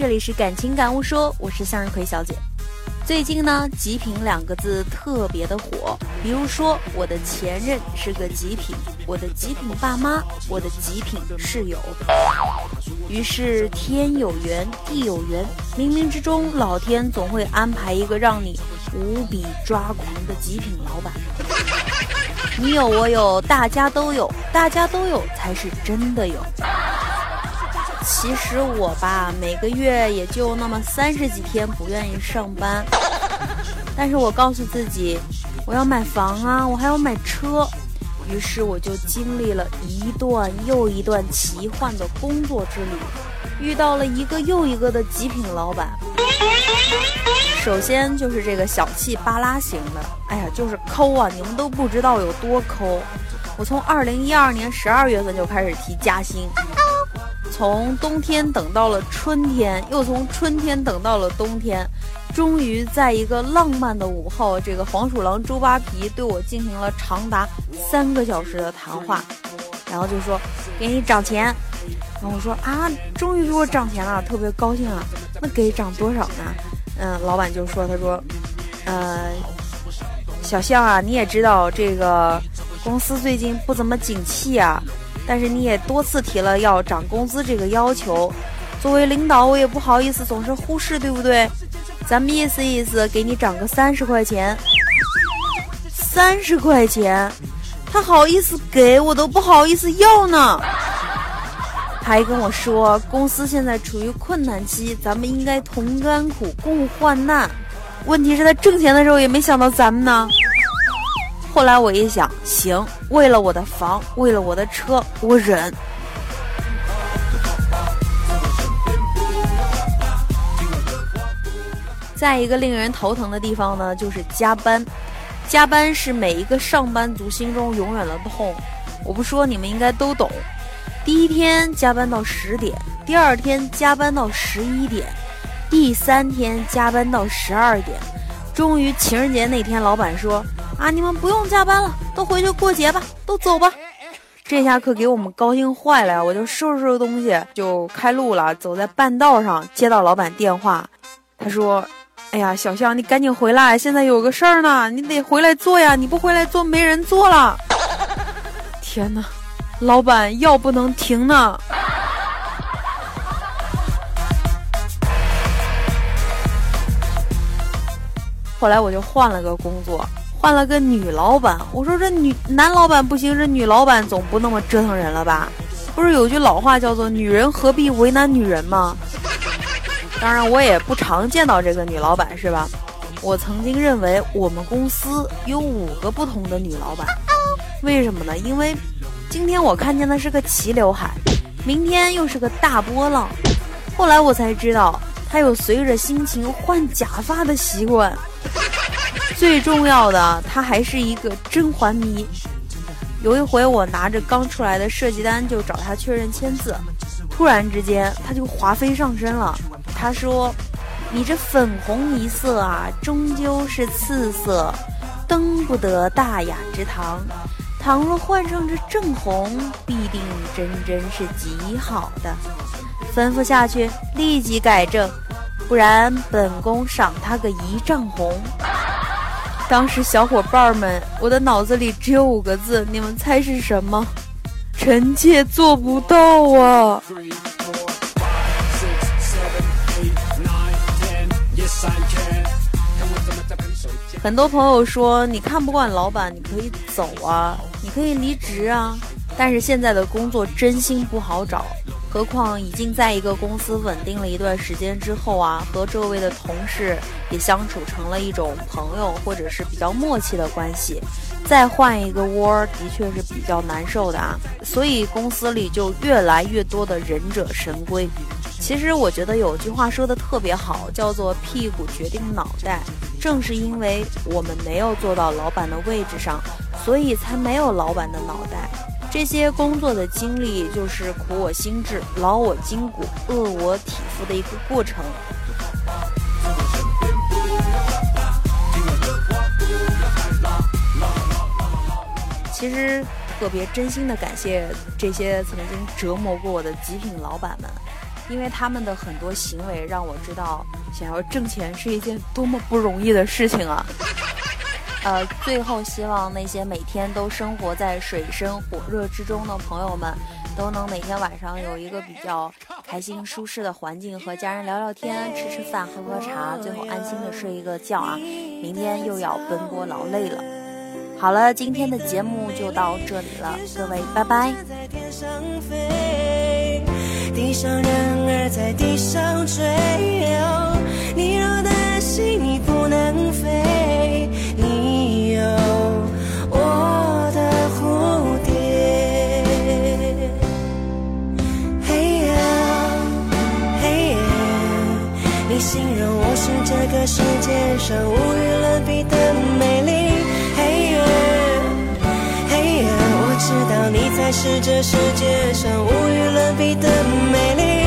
这里是感情感悟说，我是向日葵小姐。最近呢，极品两个字特别的火，比如说我的前任是个极品，我的极品爸妈，我的极品室友。于是天有缘，地有缘，冥冥之中，老天总会安排一个让你无比抓狂的极品老板。你有我有，大家都有，大家都有才是真的有。其实我吧，每个月也就那么三十几天不愿意上班，但是我告诉自己，我要买房啊，我还要买车，于是我就经历了一段又一段奇幻的工作之旅，遇到了一个又一个的极品老板。首先就是这个小气巴拉型的，哎呀，就是抠啊，你们都不知道有多抠。我从二零一二年十二月份就开始提加薪。从冬天等到了春天，又从春天等到了冬天，终于在一个浪漫的午后，这个黄鼠狼周扒皮对我进行了长达三个小时的谈话，然后就说给你涨钱，然后我说啊，终于给我涨钱了，特别高兴啊，那给涨多少呢？嗯，老板就说他说，呃，小象啊，你也知道这个公司最近不怎么景气啊。但是你也多次提了要涨工资这个要求，作为领导我也不好意思总是忽视，对不对？咱们意思意思，给你涨个三十块钱。三十块钱，他好意思给我都不好意思要呢。他还跟我说公司现在处于困难期，咱们应该同甘苦共患难。问题是，他挣钱的时候也没想到咱们呢。后来我一想，行，为了我的房，为了我的车，我忍。再一个令人头疼的地方呢，就是加班。加班是每一个上班族心中永远的痛。我不说，你们应该都懂。第一天加班到十点，第二天加班到十一点，第三天加班到十二点，终于情人节那天，老板说。啊！你们不用加班了，都回去过节吧，都走吧。这下可给我们高兴坏了呀！我就收拾收拾东西就开路了。走在半道上，接到老板电话，他说：“哎呀，小象，你赶紧回来，现在有个事儿呢，你得回来做呀！你不回来做，没人做了。”天哪，老板药不能停呢。后来我就换了个工作。换了个女老板，我说这女男老板不行，这女老板总不那么折腾人了吧？不是有句老话叫做“女人何必为难女人”吗？当然，我也不常见到这个女老板，是吧？我曾经认为我们公司有五个不同的女老板，为什么呢？因为今天我看见的是个齐刘海，明天又是个大波浪，后来我才知道她有随着心情换假发的习惯。最重要的，他还是一个甄嬛迷。有一回，我拿着刚出来的设计单就找他确认签字，突然之间他就华妃上身了。他说：“你这粉红一色啊，终究是次色，登不得大雅之堂。倘若换上这正红，必定真真是极好的。吩咐下去，立即改正，不然本宫赏他个一丈红。”当时小伙伴们，我的脑子里只有五个字，你们猜是什么？臣妾做不到啊！很多朋友说，你看不惯老板，你可以走啊，你可以离职啊。但是现在的工作真心不好找。何况已经在一个公司稳定了一段时间之后啊，和周围的同事也相处成了一种朋友或者是比较默契的关系，再换一个窝，的确是比较难受的啊。所以公司里就越来越多的忍者神龟。其实我觉得有句话说的特别好，叫做“屁股决定脑袋”。正是因为我们没有坐到老板的位置上，所以才没有老板的脑袋。这些工作的经历，就是苦我心志、劳我筋骨、饿我体肤的一个过程。其实特别真心的感谢这些曾经折磨过我的极品老板们。因为他们的很多行为让我知道，想要挣钱是一件多么不容易的事情啊！呃，最后希望那些每天都生活在水深火热之中的朋友们，都能每天晚上有一个比较开心舒适的环境，和家人聊聊天、吃吃饭、喝喝茶，最后安心的睡一个觉啊！明天又要奔波劳累了。好了，今天的节目就到这里了，各位，拜拜。才是这世界上无与伦比的美丽。